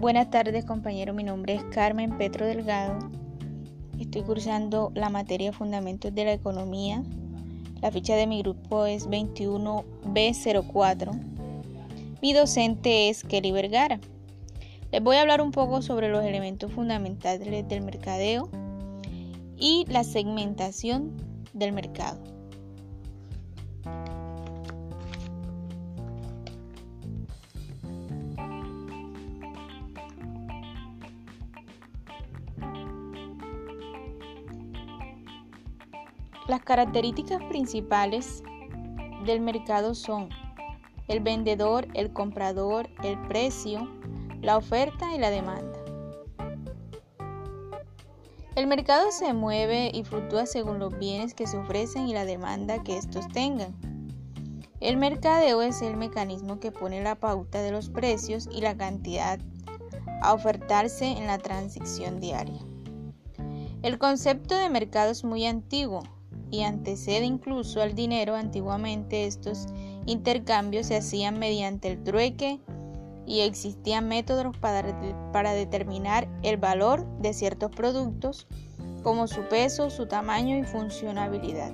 Buenas tardes compañero, mi nombre es Carmen Petro Delgado. Estoy cursando la materia Fundamentos de la Economía. La ficha de mi grupo es 21B04. Mi docente es Kelly Vergara. Les voy a hablar un poco sobre los elementos fundamentales del mercadeo y la segmentación del mercado. Las características principales del mercado son el vendedor, el comprador, el precio, la oferta y la demanda. El mercado se mueve y fluctúa según los bienes que se ofrecen y la demanda que estos tengan. El mercadeo es el mecanismo que pone la pauta de los precios y la cantidad a ofertarse en la transición diaria. El concepto de mercado es muy antiguo, y antecede incluso al dinero. Antiguamente estos intercambios se hacían mediante el trueque y existían métodos para, para determinar el valor de ciertos productos como su peso, su tamaño y funcionabilidad.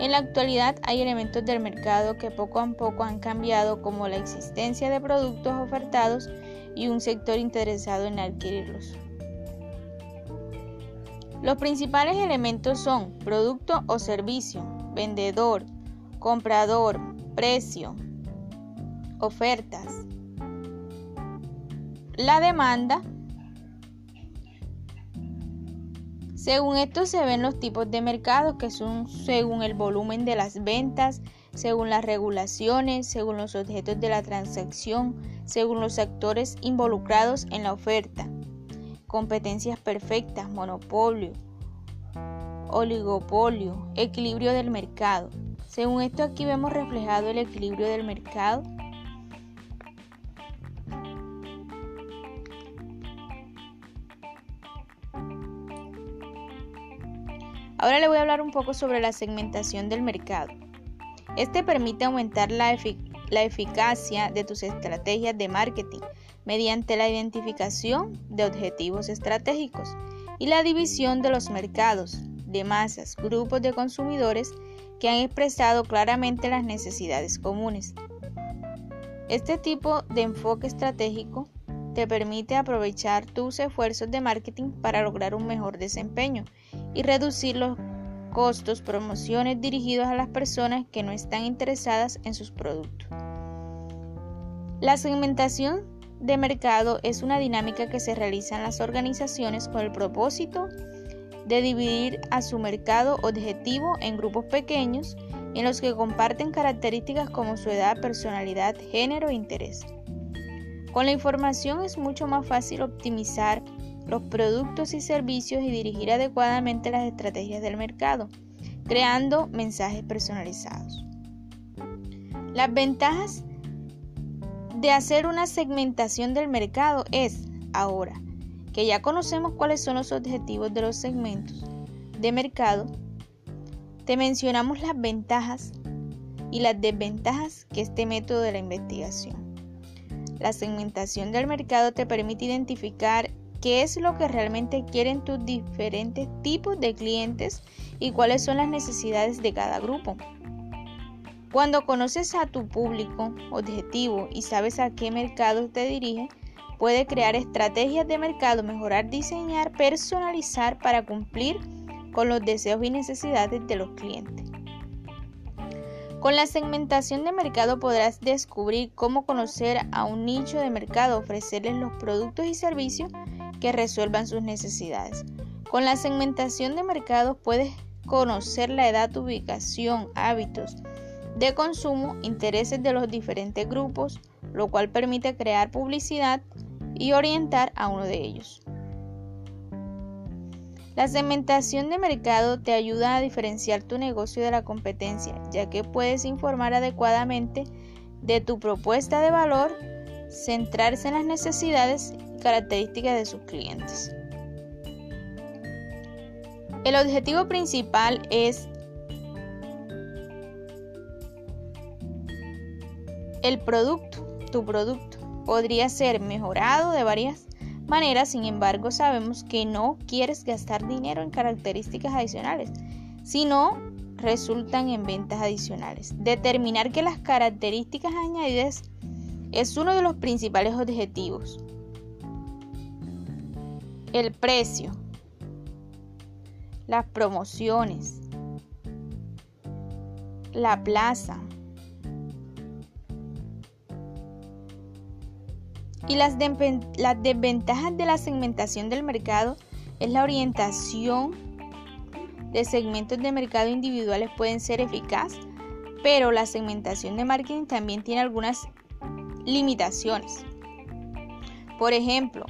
En la actualidad hay elementos del mercado que poco a poco han cambiado como la existencia de productos ofertados y un sector interesado en adquirirlos. Los principales elementos son producto o servicio, vendedor, comprador, precio, ofertas. La demanda. Según esto se ven los tipos de mercados que son según el volumen de las ventas, según las regulaciones, según los objetos de la transacción, según los actores involucrados en la oferta competencias perfectas, monopolio, oligopolio, equilibrio del mercado. Según esto aquí vemos reflejado el equilibrio del mercado. Ahora le voy a hablar un poco sobre la segmentación del mercado. Este permite aumentar la, la eficacia de tus estrategias de marketing mediante la identificación de objetivos estratégicos y la división de los mercados, de masas, grupos de consumidores que han expresado claramente las necesidades comunes. Este tipo de enfoque estratégico te permite aprovechar tus esfuerzos de marketing para lograr un mejor desempeño y reducir los costos promociones dirigidos a las personas que no están interesadas en sus productos. La segmentación de mercado es una dinámica que se realiza en las organizaciones con el propósito de dividir a su mercado objetivo en grupos pequeños en los que comparten características como su edad, personalidad, género e interés. Con la información es mucho más fácil optimizar los productos y servicios y dirigir adecuadamente las estrategias del mercado, creando mensajes personalizados. Las ventajas de hacer una segmentación del mercado es ahora que ya conocemos cuáles son los objetivos de los segmentos de mercado, te mencionamos las ventajas y las desventajas que este método de la investigación. La segmentación del mercado te permite identificar qué es lo que realmente quieren tus diferentes tipos de clientes y cuáles son las necesidades de cada grupo. Cuando conoces a tu público objetivo y sabes a qué mercado te dirige, puedes crear estrategias de mercado, mejorar, diseñar, personalizar para cumplir con los deseos y necesidades de los clientes. Con la segmentación de mercado podrás descubrir cómo conocer a un nicho de mercado, ofrecerles los productos y servicios que resuelvan sus necesidades. Con la segmentación de mercado puedes conocer la edad, ubicación, hábitos, de consumo, intereses de los diferentes grupos, lo cual permite crear publicidad y orientar a uno de ellos. La segmentación de mercado te ayuda a diferenciar tu negocio de la competencia, ya que puedes informar adecuadamente de tu propuesta de valor, centrarse en las necesidades características de sus clientes. El objetivo principal es el producto, tu producto. podría ser mejorado de varias maneras, sin embargo sabemos que no quieres gastar dinero en características adicionales, sino resultan en ventas adicionales. Determinar que las características añadidas es uno de los principales objetivos. El precio, las promociones, la plaza y las, desventajas de la segmentación del mercado es la orientación de segmentos de mercado individuales pueden ser eficaz, pero la segmentación de marketing también tiene algunas limitaciones. Por ejemplo,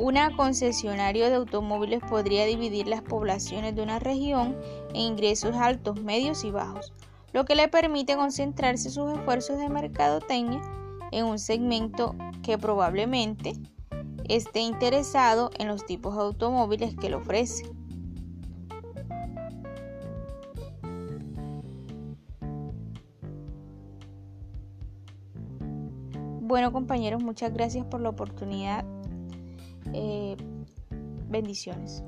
una concesionario de automóviles podría dividir las poblaciones de una región en ingresos altos, medios y bajos, lo que le permite concentrarse sus esfuerzos de mercadotecnia en un segmento que probablemente esté interesado en los tipos de automóviles que le ofrece. Bueno compañeros, muchas gracias por la oportunidad. Eh, bendiciones.